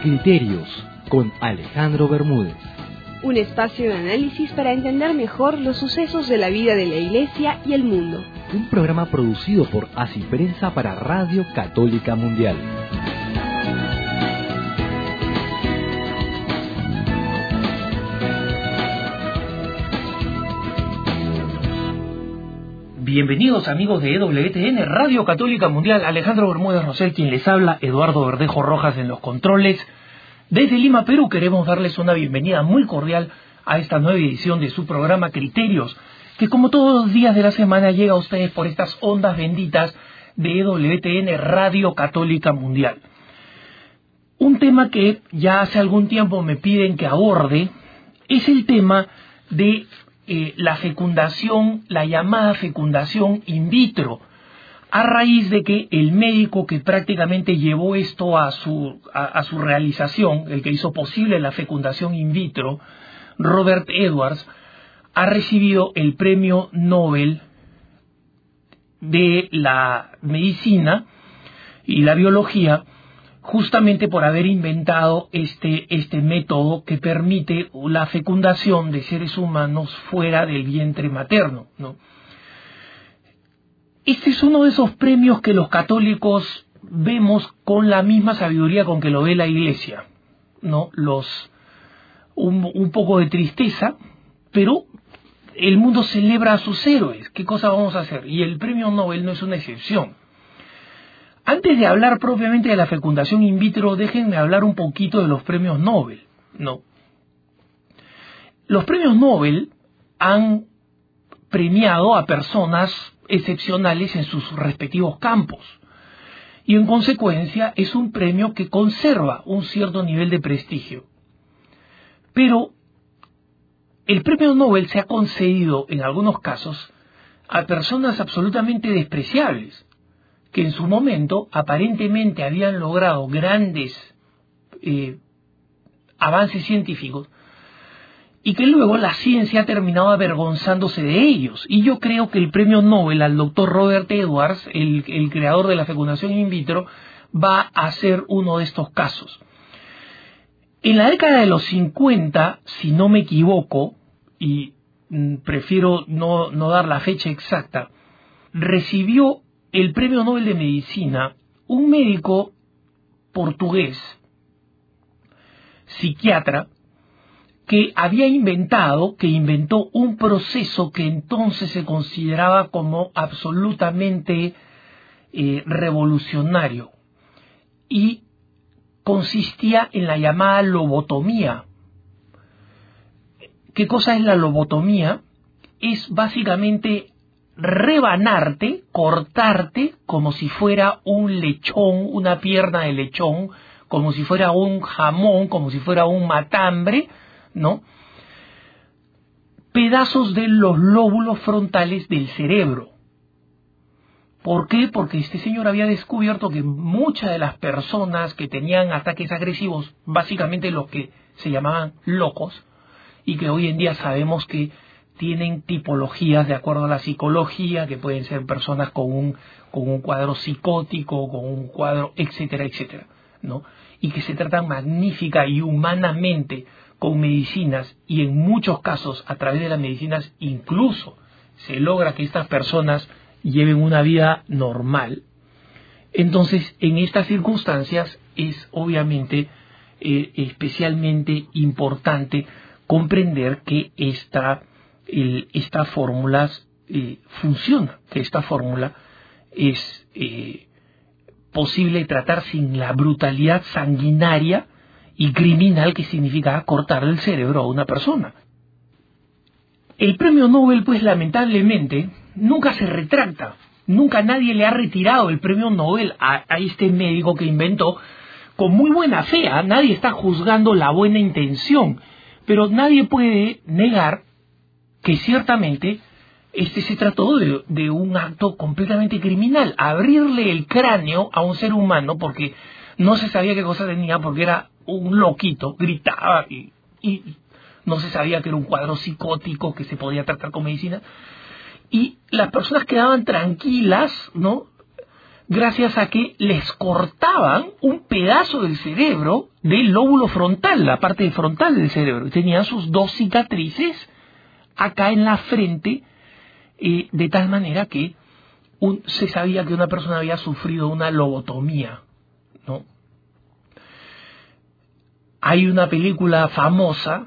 Criterios con Alejandro Bermúdez. Un espacio de análisis para entender mejor los sucesos de la vida de la Iglesia y el mundo. Un programa producido por Así Prensa para Radio Católica Mundial. Bienvenidos amigos de EWTN, Radio Católica Mundial, Alejandro Bermúdez Rosel quien les habla, Eduardo Verdejo Rojas en los controles. Desde Lima, Perú queremos darles una bienvenida muy cordial a esta nueva edición de su programa Criterios, que como todos los días de la semana llega a ustedes por estas ondas benditas de EWTN Radio Católica Mundial. Un tema que ya hace algún tiempo me piden que aborde es el tema de eh, la fecundación, la llamada fecundación in vitro, a raíz de que el médico que prácticamente llevó esto a su, a, su realización, el que hizo posible la fecundación in vitro, Robert Edwards, ha recibido el premio Nobel de la medicina y la biología justamente por haber inventado este, este método que permite la fecundación de seres humanos fuera del vientre materno. ¿no? Este es uno de esos premios que los católicos vemos con la misma sabiduría con que lo ve la Iglesia. ¿no? Los, un, un poco de tristeza, pero el mundo celebra a sus héroes. ¿Qué cosa vamos a hacer? Y el premio Nobel no es una excepción. Antes de hablar propiamente de la fecundación in vitro, déjenme hablar un poquito de los premios Nobel. No. Los premios Nobel han premiado a personas excepcionales en sus respectivos campos. Y en consecuencia es un premio que conserva un cierto nivel de prestigio. Pero el premio Nobel se ha concedido en algunos casos a personas absolutamente despreciables que en su momento aparentemente habían logrado grandes eh, avances científicos y que luego la ciencia ha terminado avergonzándose de ellos. Y yo creo que el premio Nobel al doctor Robert Edwards, el, el creador de la fecundación in vitro, va a ser uno de estos casos. En la década de los 50, si no me equivoco, y mm, prefiero no, no dar la fecha exacta, recibió el Premio Nobel de Medicina un médico portugués, psiquiatra, que había inventado, que inventó un proceso que entonces se consideraba como absolutamente eh, revolucionario y consistía en la llamada lobotomía. ¿Qué cosa es la lobotomía? Es básicamente rebanarte, cortarte como si fuera un lechón, una pierna de lechón, como si fuera un jamón, como si fuera un matambre, ¿no? Pedazos de los lóbulos frontales del cerebro. ¿Por qué? Porque este señor había descubierto que muchas de las personas que tenían ataques agresivos, básicamente los que se llamaban locos, y que hoy en día sabemos que tienen tipologías de acuerdo a la psicología, que pueden ser personas con un, con un cuadro psicótico, con un cuadro, etcétera, etcétera, ¿no? Y que se tratan magnífica y humanamente con medicinas y en muchos casos a través de las medicinas incluso se logra que estas personas lleven una vida normal. Entonces, en estas circunstancias es obviamente eh, especialmente importante comprender que esta esta fórmula eh, funciona, que esta fórmula es eh, posible tratar sin la brutalidad sanguinaria y criminal que significa cortar el cerebro a una persona. El premio Nobel, pues lamentablemente, nunca se retracta, nunca nadie le ha retirado el premio Nobel a, este médico que inventó con muy buena fe, ¿ah? nadie está juzgando la buena intención, pero nadie puede negar que ciertamente este se trató de, un acto completamente criminal, abrirle el cráneo a un ser humano porque no se sabía qué cosa tenía, porque era un loquito, gritaba y, y no se sabía que era un cuadro psicótico que se podía tratar con medicina. Y las personas quedaban tranquilas, ¿no? gracias a que les cortaban un pedazo del cerebro del lóbulo frontal, la parte frontal del cerebro. Tenían sus dos cicatrices acá en la frente, de tal manera que se sabía que una persona había sufrido una lobotomía. ¿no? Hay una película famosa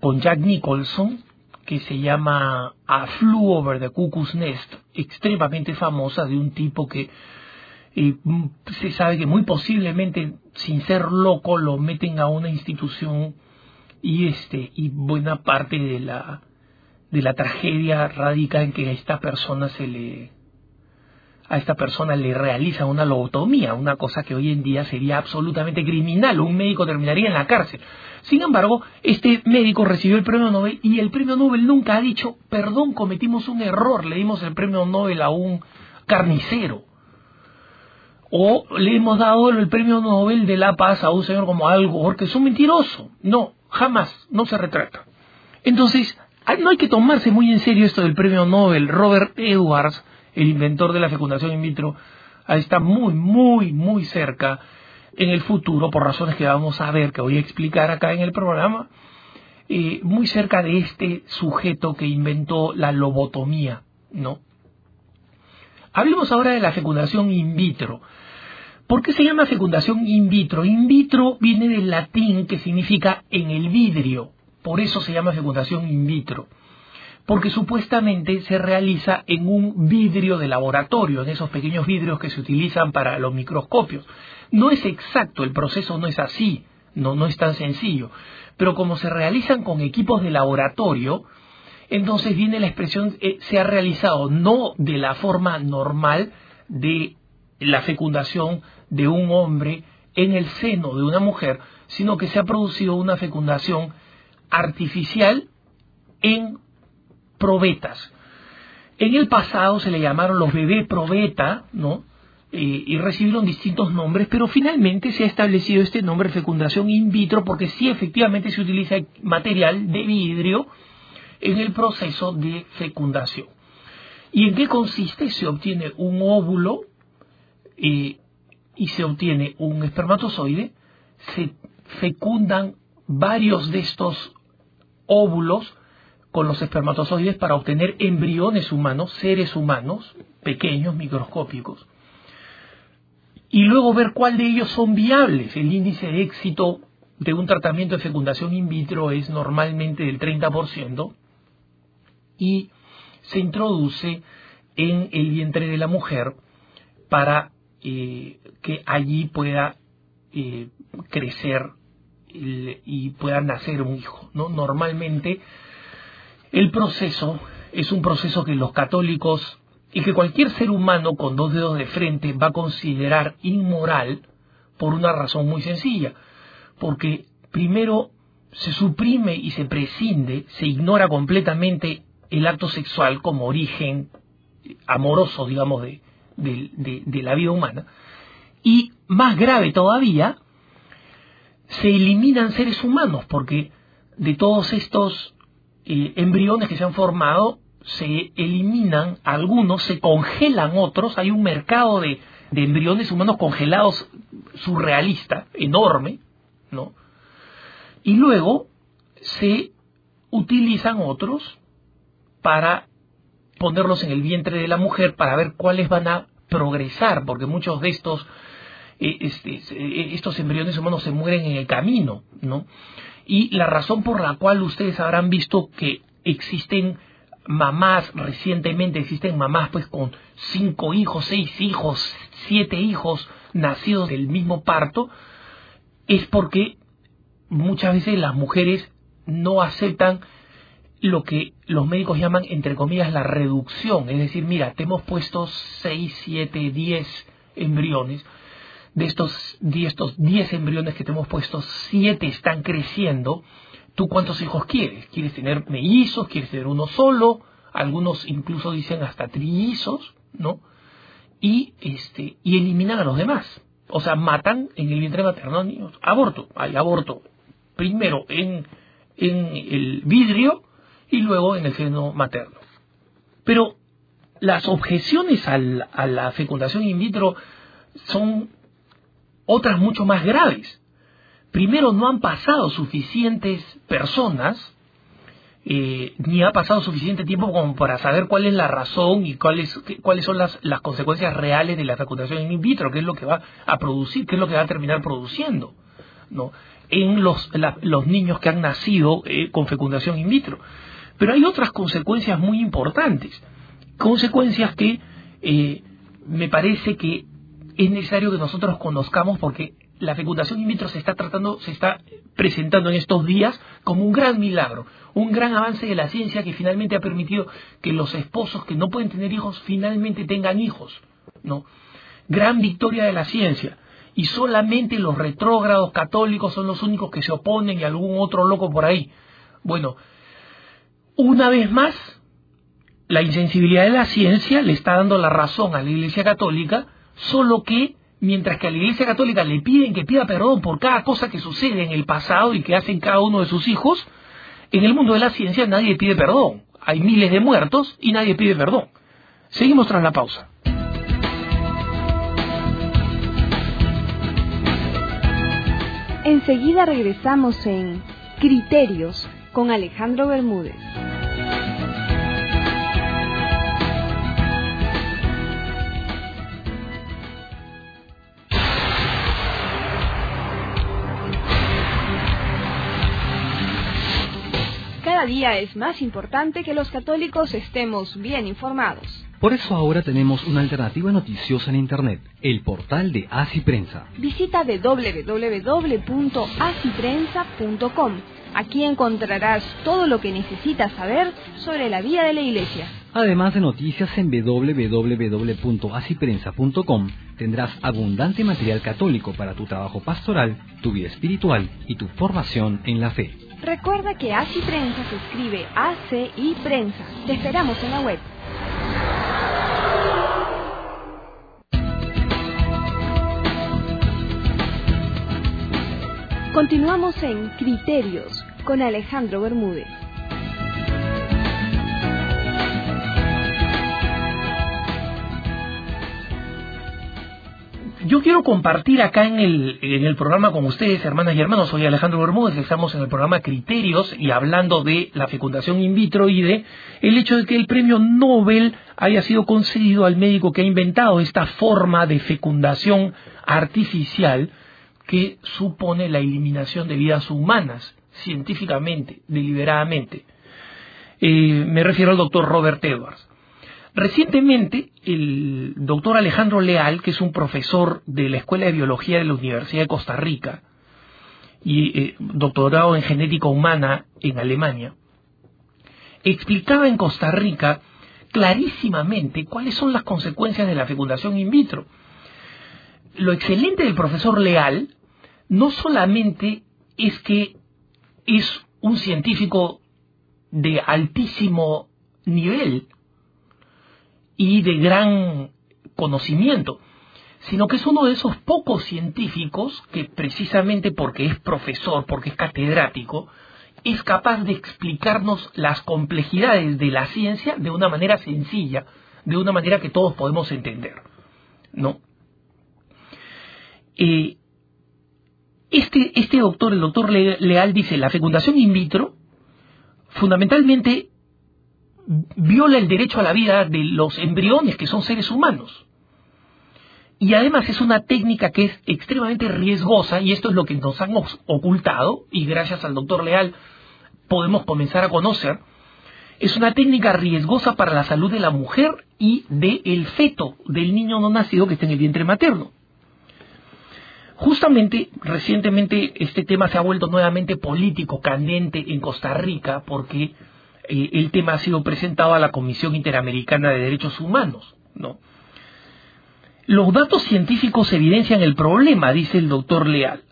con Jack Nicholson que se llama A Flew Over the Cuckoo's Nest, extremadamente famosa de un tipo que eh, se sabe que muy posiblemente sin ser loco lo meten a una institución y este y buena parte de la de la tragedia radica en que a esta persona se le a esta persona le realiza una lobotomía, una cosa que hoy en día sería absolutamente criminal, un médico terminaría en la cárcel. Sin embargo, este médico recibió el premio Nobel y el premio Nobel nunca ha dicho, perdón, cometimos un error, le dimos el premio Nobel a un carnicero. O le hemos dado el premio Nobel de la Paz a un señor como Al Gore, que es un mentiroso. No, jamás, no se retrata. Entonces, no hay que tomarse muy en serio esto del premio Nobel. Robert Edwards, el inventor de la fecundación in vitro, está muy, muy, muy cerca en el futuro, por razones que vamos a ver, que voy a explicar acá en el programa, eh, muy cerca de este sujeto que inventó la lobotomía, ¿no? Hablemos ahora de la fecundación in vitro. ¿Por qué se llama fecundación in vitro? In vitro viene del latín que significa en el vidrio, por eso se llama fecundación in vitro porque supuestamente se realiza en un vidrio de laboratorio, en esos pequeños vidrios que se utilizan para los microscopios. No es exacto, el proceso no es así, no, no es tan sencillo, pero como se realizan con equipos de laboratorio, entonces viene la expresión, eh, se ha realizado no de la forma normal de la fecundación de un hombre en el seno de una mujer, sino que se ha producido una fecundación artificial en probetas. En el pasado se le llamaron los bebés probeta, ¿no? Eh, y recibieron distintos nombres, pero finalmente se ha establecido este nombre fecundación in vitro porque sí efectivamente se utiliza material de vidrio en el proceso de fecundación. ¿Y en qué consiste? Se obtiene un óvulo eh, y se obtiene un espermatozoide, se fecundan varios de estos óvulos con los espermatozoides para obtener embriones humanos, seres humanos, pequeños, microscópicos, y luego ver cuál de ellos son viables. El índice de éxito de un tratamiento de fecundación in vitro es normalmente del 30% y se introduce en el vientre de la mujer para eh, que allí pueda eh, crecer y pueda nacer un hijo. ¿no? Normalmente el proceso es un proceso que los católicos y que cualquier ser humano con dos dedos de frente va a considerar inmoral por una razón muy sencilla, porque primero se suprime y se prescinde, se ignora completamente el acto sexual como origen amoroso, digamos, de, de, la vida humana, y más grave todavía, se eliminan seres humanos, porque de todos estos eh, embriones que se han formado se eliminan algunos, se congelan otros, hay un mercado de, de embriones humanos congelados surrealista, enorme, ¿no? Y luego se utilizan otros para ponerlos en el vientre de la mujer para ver cuáles van a progresar, porque muchos de estos, estos embriones humanos se mueren en el camino, ¿no? y la razón por la cual ustedes habrán visto que existen mamás recientemente existen mamás pues con cinco hijos, seis hijos, siete hijos nacidos del mismo parto, es porque muchas veces las mujeres no aceptan lo que los médicos llaman, entre comillas, la reducción. Es decir, mira, te hemos puesto seis, siete, diez embriones, de estos 10 diez embriones que te hemos puesto, siete están creciendo. ¿Tú cuántos hijos quieres? ¿Quieres tener mellizos? ¿Quieres tener uno solo? Algunos incluso dicen hasta trillizos, ¿no? Y, este, y eliminan a los demás. O sea, matan en el vientre materno niños. Aborto, hay aborto. Primero en, en el vidrio y luego en el seno materno. Pero las objeciones al, a la fecundación in vitro son otras mucho más graves. Primero, no han pasado suficientes personas eh, ni ha pasado suficiente tiempo como para saber cuál es la razón y cuáles, cuáles son las, las consecuencias reales de la fecundación in vitro, qué es lo que va a producir, qué es lo que va a terminar produciendo, ¿no? En los, los niños que han nacido eh, con fecundación in vitro. Pero hay otras consecuencias muy importantes, consecuencias que eh, me parece que es necesario que nosotros conozcamos porque la fecundación in vitro se está tratando, se está presentando en estos días como un gran milagro, un gran avance de la ciencia que finalmente ha permitido que los esposos que no pueden tener hijos finalmente tengan hijos, ¿no? Gran victoria de la ciencia. Y solamente los retrógrados católicos son los únicos que se oponen y algún otro loco por ahí. Bueno, una vez más, la insensibilidad de la ciencia le está dando la razón a la Iglesia Católica, solo que mientras que a la Iglesia Católica le piden que pida perdón por cada cosa que sucede en el pasado y que hacen cada uno de sus hijos, en el mundo de la ciencia nadie pide perdón. Hay miles de muertos y nadie pide perdón. Seguimos tras la pausa. Enseguida regresamos en Criterios con Alejandro Bermúdez. Día es más importante que los católicos estemos bien informados. Por eso ahora tenemos una alternativa noticiosa en Internet, el portal de Así Prensa. Visita www.asiprensa.com. Aquí encontrarás todo lo que necesitas saber sobre la vida de la Iglesia. Además de noticias en www.asiprensa.com, tendrás abundante material católico para tu trabajo pastoral, tu vida espiritual y tu formación en la fe. Recuerda que Así Prensa se escribe A-C-I Prensa. Te esperamos en la web. Continuamos en Criterios con Alejandro Bermúdez. Yo quiero compartir acá en el, en el programa con ustedes, hermanas y hermanos, soy Alejandro Bermúdez, estamos en el programa Criterios y hablando de la fecundación in vitro y de el hecho de que el premio Nobel haya sido concedido al médico que ha inventado esta forma de fecundación artificial que supone la eliminación de vidas humanas, científicamente, deliberadamente. Eh, me refiero al doctor Robert Edwards. Recientemente, el doctor Alejandro Leal, que es un profesor de la Escuela de Biología de la Universidad de Costa Rica y eh, doctorado en genética humana en Alemania, explicaba en Costa Rica clarísimamente cuáles son las consecuencias de la fecundación in vitro. Lo excelente del profesor Leal no solamente es que es un científico de altísimo nivel, y de gran conocimiento, sino que es uno de esos pocos científicos que precisamente porque es profesor, porque es catedrático, es capaz de explicarnos las complejidades de la ciencia de una manera sencilla, de una manera que todos podemos entender. ¿No? Eh, este, este doctor, el doctor Leal, dice, la fecundación in vitro fundamentalmente viola el derecho a la vida de los embriones que son seres humanos. Y además es una técnica que es extremadamente riesgosa y esto es lo que nos han ocultado y gracias al doctor Leal podemos comenzar a conocer. Es una técnica riesgosa para la salud de la mujer y del feto, del niño no nacido que está en el vientre materno. Justamente, recientemente este tema se ha vuelto nuevamente político, candente en Costa Rica, porque eh, el tema ha sido presentado a la Comisión Interamericana de Derechos Humanos, ¿no? Los datos científicos evidencian el problema, dice el doctor Leal.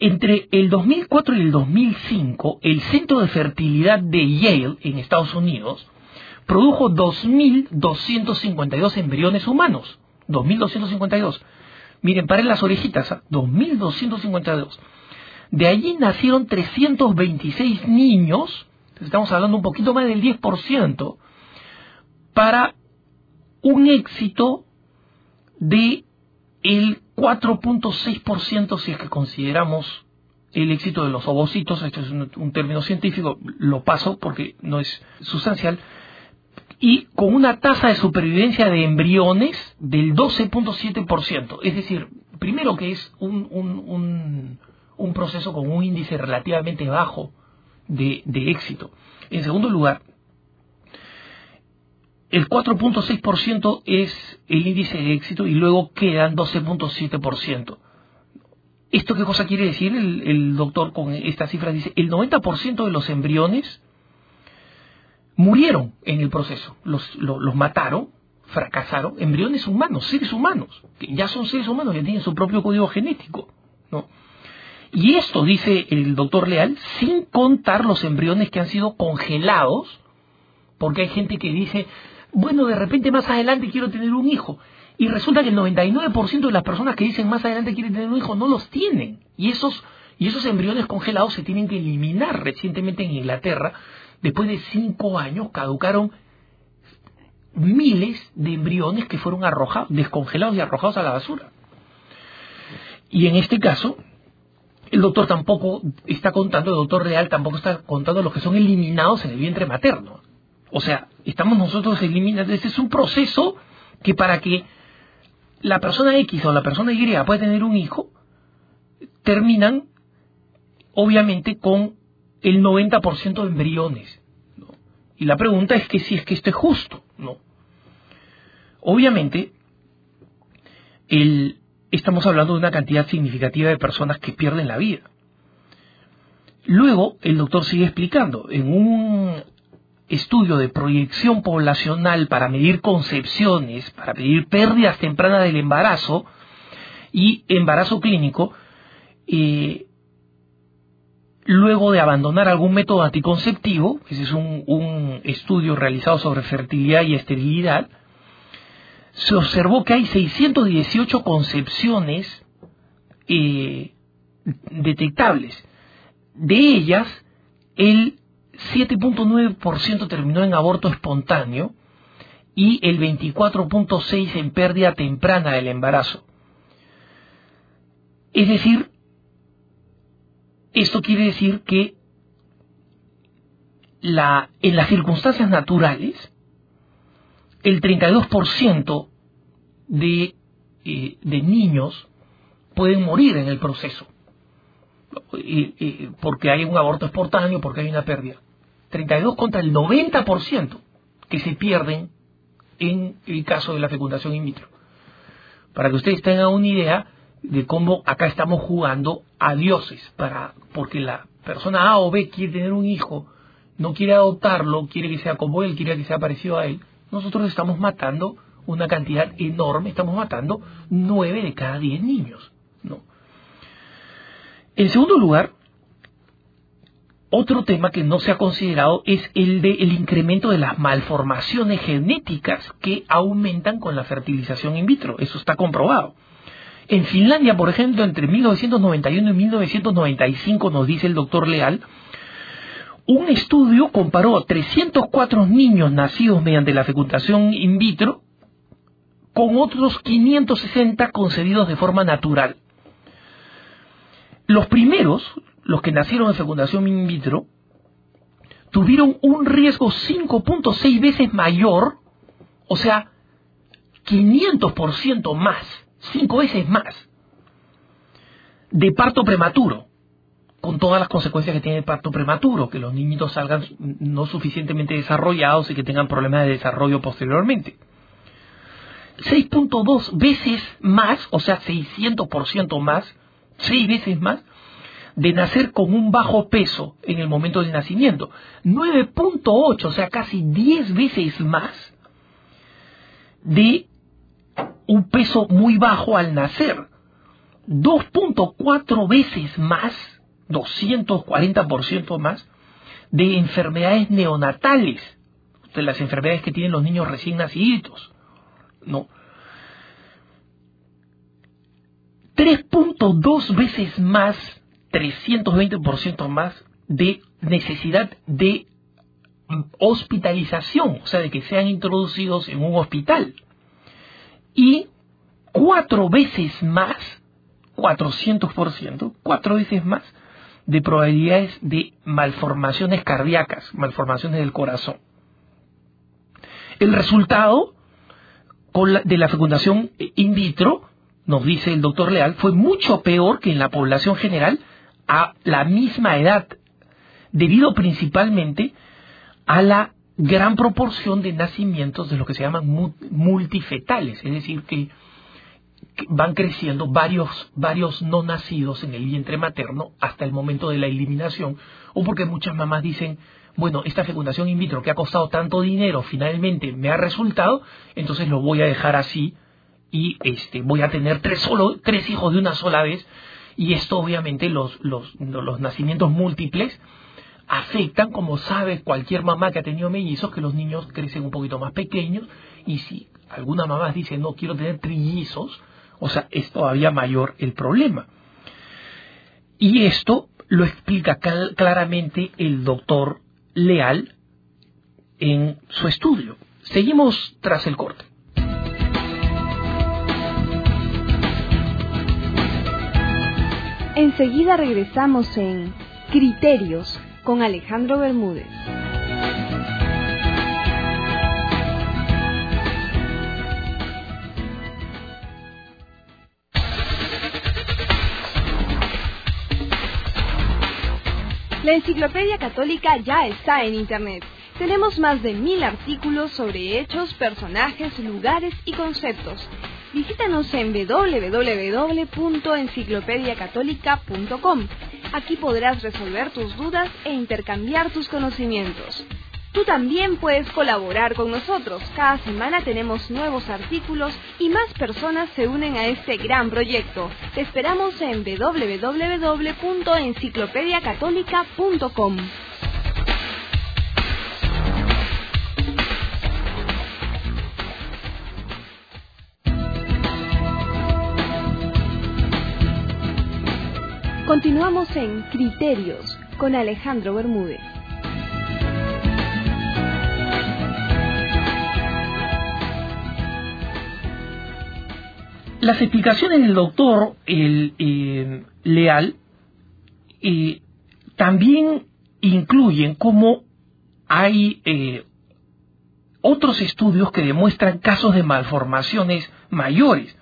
entre el 2004 y el 2005, el Centro de Fertilidad de Yale, en Estados Unidos, produjo 2.252 embriones humanos. 2.252. Miren, paren las orejitas, 2.252. De allí nacieron 326 niños estamos hablando un poquito más del 10% para un éxito de el 4.6% si es que consideramos el éxito de los ovocitos, esto es un, término científico, lo paso porque no es sustancial, y con una tasa de supervivencia de embriones del 12.7%. Es decir, primero que es un, un, proceso con un índice relativamente bajo de, de éxito. En segundo lugar, el 4.6% es el índice de éxito y luego quedan 12.7%. ¿Esto qué cosa quiere decir? El, doctor con esta cifra dice, el 90% de los embriones murieron en el proceso, los, los, mataron, fracasaron, embriones humanos, seres humanos, que ya son seres humanos, que tienen su propio código genético. ¿no? Y esto, dice el doctor Leal, sin contar los embriones que han sido congelados, porque hay gente que dice, bueno, de repente más adelante quiero tener un hijo. Y resulta que el 99% de las personas que dicen más adelante quieren tener un hijo no los tienen. Y esos, y esos embriones congelados se tienen que eliminar. Recientemente en Inglaterra, después de cinco años, caducaron miles de embriones que fueron arrojados, descongelados y arrojados a la basura. Y en este caso, el doctor tampoco está contando, el doctor Real tampoco está contando los que son eliminados en el vientre materno. O sea, estamos nosotros eliminando, ese es un proceso que para que la persona X o la persona Y puede tener un hijo, terminan obviamente con el 90% de embriones. Y la pregunta es que si es que esto es justo, ¿no? Obviamente, estamos hablando de una cantidad significativa de personas que pierden la vida. Luego, el doctor sigue explicando, en un estudio de proyección poblacional para medir concepciones, para medir pérdidas tempranas del embarazo y embarazo clínico, eh, luego de abandonar algún método anticonceptivo, ese es un, estudio realizado sobre fertilidad y esterilidad, se observó que hay 618 concepciones eh, detectables. De ellas, el 7.9% terminó en aborto espontáneo y el 24.6% en pérdida temprana del embarazo. Es decir, esto quiere decir que en las circunstancias naturales, el 32% de, eh, de niños pueden morir en el proceso, porque hay un aborto espontáneo, porque hay una pérdida. 32 contra el 90% que se pierden en el caso de la fecundación in vitro. Para que ustedes tengan una idea de cómo acá estamos jugando a dioses, para, porque la persona A o B quiere tener un hijo, no quiere adoptarlo, quiere que sea como él, quiere que sea parecido a él, nosotros estamos matando una cantidad enorme, estamos matando 9 de cada 10 niños. En segundo lugar, otro tema que no se ha considerado es el del incremento de las malformaciones genéticas que aumentan con la fertilización in vitro. Eso está comprobado. En Finlandia, por ejemplo, entre 1991 y 1995, nos dice el doctor Leal, un estudio comparó a 304 niños nacidos mediante la fecundación in vitro con otros 560 concebidos de forma natural. Los primeros, los que nacieron en fecundación in vitro, tuvieron un riesgo 5.6 veces mayor, o sea, 500% más, 5 veces más, de parto prematuro, con todas las consecuencias que tiene el parto prematuro, que los niñitos salgan no suficientemente desarrollados y que tengan problemas de desarrollo posteriormente. 6.2 veces más, o sea, 600% más, 6 veces más, de nacer con un bajo peso en el momento del nacimiento. 9.8, o sea, casi 10 veces más de un peso muy bajo al nacer. 2.4 veces más, 240% más, de enfermedades neonatales, de las enfermedades que tienen los niños recién nacidos. No. 3.2 veces más 320% más de necesidad de hospitalización, o sea, de que sean introducidos en un hospital. Y cuatro veces más, 400%, cuatro veces más de probabilidades de malformaciones cardíacas, malformaciones del corazón. El resultado de la fecundación in vitro, nos dice el doctor Leal, fue mucho peor que en la población general a la misma edad, debido principalmente a la gran proporción de nacimientos de lo que se llaman multifetales, es decir, que van creciendo varios, varios no nacidos en el vientre materno hasta el momento de la eliminación, o porque muchas mamás dicen, bueno, esta fecundación in vitro que ha costado tanto dinero finalmente me ha resultado, entonces lo voy a dejar así y este, voy a tener tres, solo, tres hijos de una sola vez, y esto obviamente los, los, los nacimientos múltiples afectan, como sabe cualquier mamá que ha tenido mellizos, que los niños crecen un poquito más pequeños, y si alguna mamá dice no quiero tener trillizos, o sea, es todavía mayor el problema. Y esto lo explica claramente el doctor Leal en su estudio. Seguimos tras el corte. Enseguida regresamos en Criterios con Alejandro Bermúdez. La Enciclopedia Católica ya está en Internet. Tenemos más de mil artículos sobre hechos, personajes, lugares y conceptos. Visítanos en www.enciclopediacatólica.com. Aquí podrás resolver tus dudas e intercambiar tus conocimientos. Tú también puedes colaborar con nosotros. Cada semana tenemos nuevos artículos y más personas se unen a este gran proyecto. Te esperamos en www.enciclopediacatólica.com. Continuamos en Criterios con Alejandro Bermúdez. Las explicaciones del doctor eh, Leal eh, también incluyen cómo hay eh, otros estudios que demuestran casos de malformaciones mayores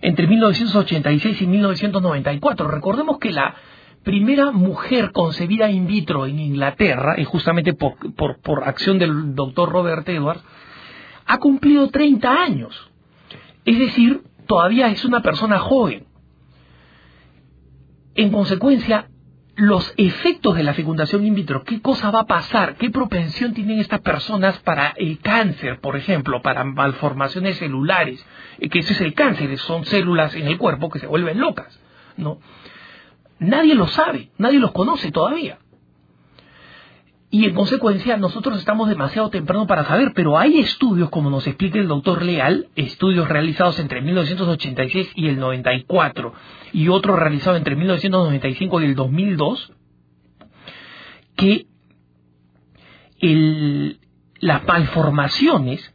entre 1986 y 1994. Recordemos que la primera mujer concebida in vitro en Inglaterra, y justamente por, por, acción del doctor Robert Edwards, ha cumplido 30 años. Es decir, todavía es una persona joven. En consecuencia, los efectos de la fecundación in vitro, qué cosa va a pasar, qué propensión tienen estas personas para el cáncer, por ejemplo, para malformaciones celulares, eh, que ese es el cáncer, son células en el cuerpo que se vuelven locas, ¿no? Nadie lo sabe, nadie los conoce todavía. Y en consecuencia nosotros estamos demasiado temprano para saber, pero hay estudios, como nos explica el doctor Leal, estudios realizados entre 1986 y el 94, y otros realizados entre 1995 y el 2002, que las malformaciones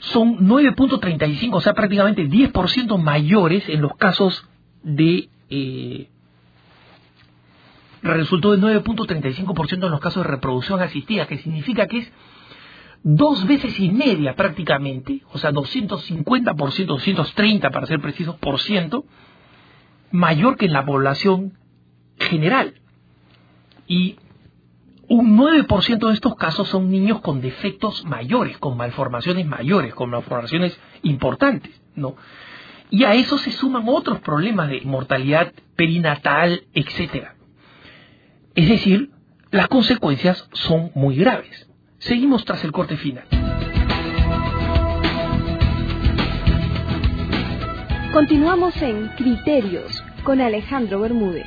son 9.35, o sea, prácticamente 10% mayores en los casos de eh, resultó de 9.35% en los casos de reproducción asistida, que significa que es dos veces y media prácticamente, o sea, 250%, 230 para ser precisos, por ciento, mayor que en la población general. Y un 9% de estos casos son niños con defectos mayores, con malformaciones mayores, con malformaciones importantes, ¿no? Y a eso se suman otros problemas de mortalidad perinatal, etcétera. Es decir, las consecuencias son muy graves. Seguimos tras el corte final. Continuamos en Criterios con Alejandro Bermúdez.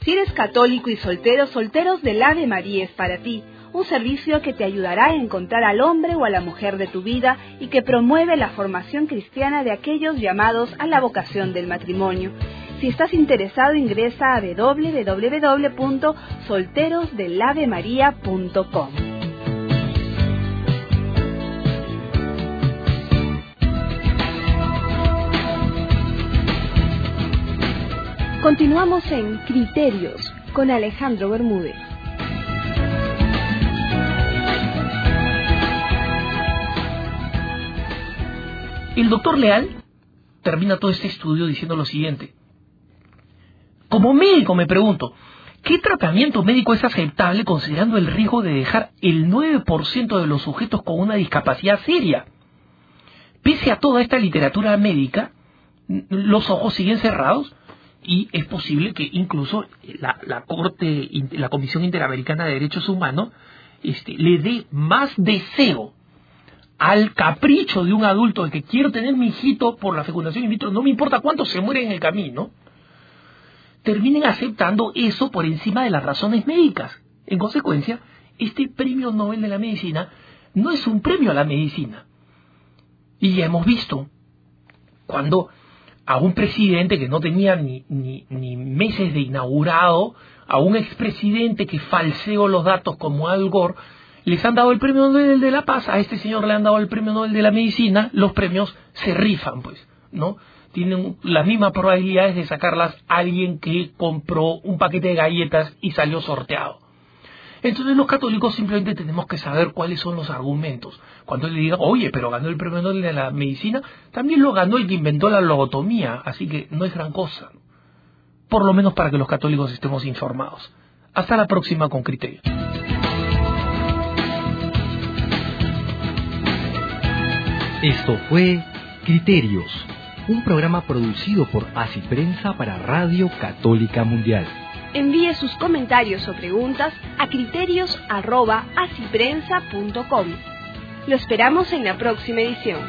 Si eres católico y soltero, Solteros del Ave María es para ti un servicio que te ayudará a encontrar al hombre o a la mujer de tu vida y que promueve la formación cristiana de aquellos llamados a la vocación del matrimonio. Si estás interesado, ingresa a www.solterosdelavemaria.com. Continuamos en Criterios con Alejandro Bermúdez. El doctor Leal termina todo este estudio diciendo lo siguiente. Como médico me pregunto, ¿qué tratamiento médico es aceptable considerando el riesgo de dejar el 9% de los sujetos con una discapacidad seria? Pese a toda esta literatura médica, los ojos siguen cerrados y es posible que incluso la, Corte, la Comisión Interamericana de Derechos Humanos, este, le dé más deseo al capricho de un adulto de que quiero tener mi hijito por la fecundación in vitro, no me importa cuánto se muere en el camino, terminen aceptando eso por encima de las razones médicas. En consecuencia, este premio Nobel de la Medicina no es un premio a la medicina. Y ya hemos visto cuando a un presidente que no tenía ni, ni, ni meses de inaugurado, a un expresidente que falseó los datos como Al Gore, les han dado el premio Nobel de la Paz, a este señor le han dado el premio Nobel de la Medicina, los premios se rifan, pues, ¿no? tienen las mismas probabilidades de sacarlas alguien que compró un paquete de galletas y salió sorteado. Entonces los católicos simplemente tenemos que saber cuáles son los argumentos. Cuando le digan, oye, pero ganó el premio Nobel de la medicina, también lo ganó el que inventó la logotomía, así que no es gran cosa. Por lo menos para que los católicos estemos informados. Hasta la próxima con criterio. Esto fue Criterios un programa producido por Así Prensa para Radio Católica Mundial. Envíe sus comentarios o preguntas a criterios.asiprensa.com. Lo esperamos en la próxima edición.